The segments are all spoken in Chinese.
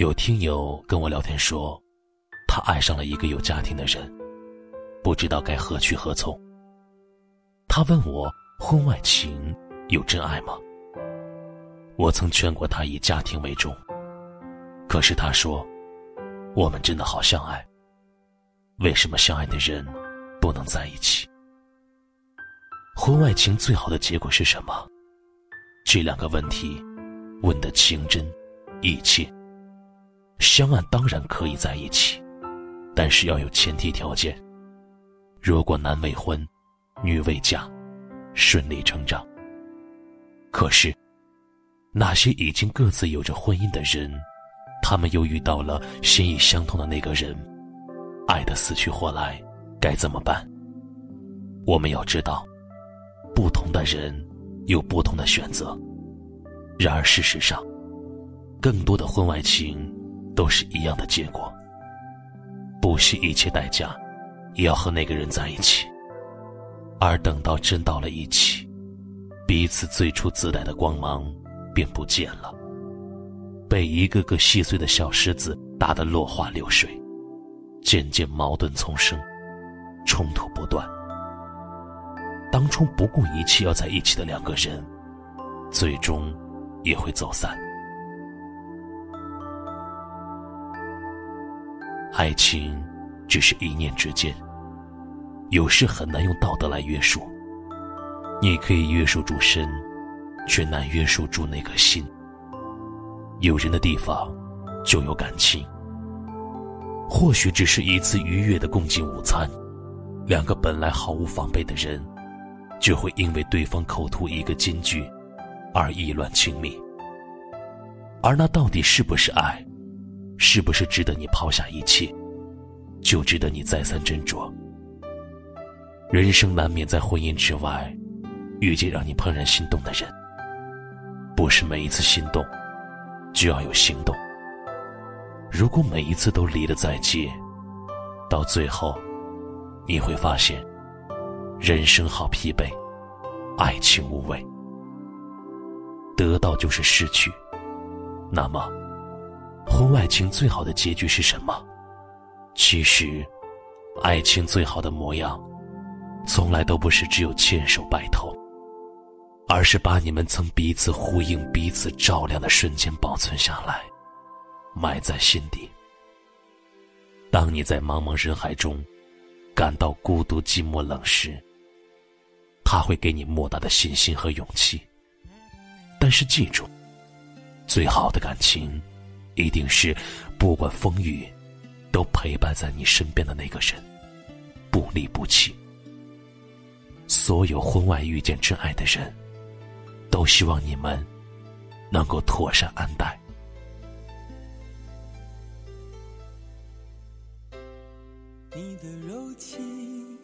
有听友跟我聊天说，他爱上了一个有家庭的人，不知道该何去何从。他问我，婚外情有真爱吗？我曾劝过他以家庭为重，可是他说，我们真的好相爱。为什么相爱的人不能在一起？婚外情最好的结果是什么？这两个问题问得情真意切。相爱当然可以在一起，但是要有前提条件。如果男未婚，女未嫁，顺理成章。可是，那些已经各自有着婚姻的人，他们又遇到了心意相通的那个人，爱得死去活来，该怎么办？我们要知道，不同的人有不同的选择。然而事实上，更多的婚外情。都是一样的结果。不惜一切代价，也要和那个人在一起。而等到真到了一起，彼此最初自带的光芒便不见了，被一个个细碎的小石子打得落花流水，渐渐矛盾丛生，冲突不断。当初不顾一切要在一起的两个人，最终也会走散。爱情只是一念之间，有时很难用道德来约束。你可以约束住身，却难约束住那颗心。有人的地方，就有感情。或许只是一次愉悦的共进午餐，两个本来毫无防备的人，就会因为对方口吐一个金句，而意乱情迷。而那到底是不是爱？是不是值得你抛下一切，就值得你再三斟酌？人生难免在婚姻之外，遇见让你怦然心动的人。不是每一次心动，就要有行动。如果每一次都离得再接，到最后，你会发现，人生好疲惫，爱情无味。得到就是失去，那么。婚外情最好的结局是什么？其实，爱情最好的模样，从来都不是只有牵手白头，而是把你们曾彼此呼应、彼此照亮的瞬间保存下来，埋在心底。当你在茫茫人海中感到孤独、寂寞、冷时，他会给你莫大的信心和勇气。但是记住，最好的感情。一定是不管风雨，都陪伴在你身边的那个人，不离不弃。所有婚外遇见真爱的人，都希望你们能够妥善安待。你的柔情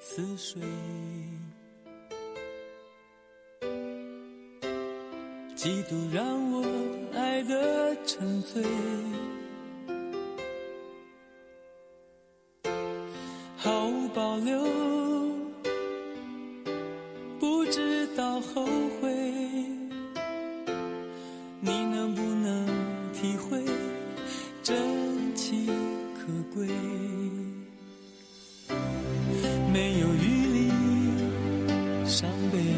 似水，几度让我爱的。沉醉，毫无保留，不知道后悔。你能不能体会真情可贵？没有余力伤悲。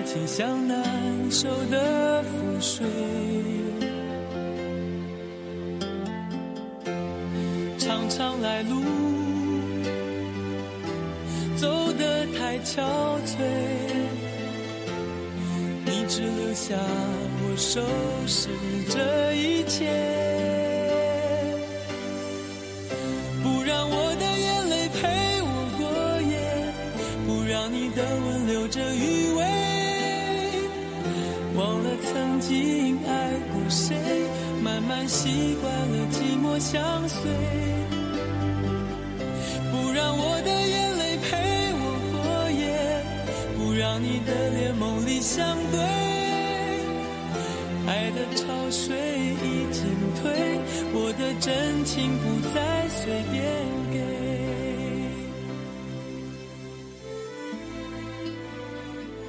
爱情像难收的覆水，长长来路走得太憔悴，你只留下我收拾这一切。曾爱过谁？慢慢习惯了寂寞相随。不让我的眼泪陪我过夜，不让你的脸梦里相对。爱的潮水已经退，我的真情不再随便给。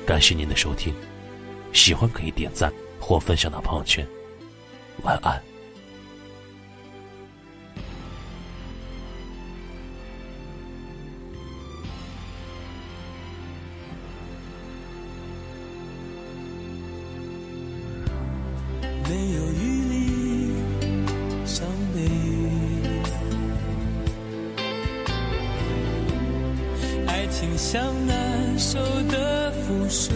感谢您的收听。喜欢可以点赞或分享到朋友圈。晚安。没有余力伤悲，爱情像难收的覆水，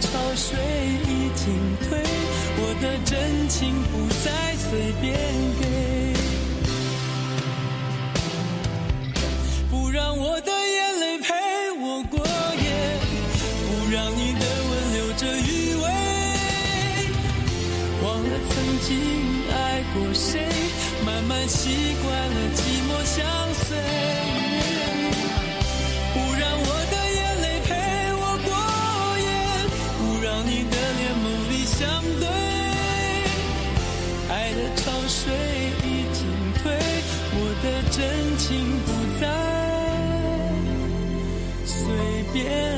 潮水已经退，我的真情不再随便给。不让我的眼泪陪我过夜，不让你的吻留着余味，忘了曾经爱过谁，慢慢习惯 pies.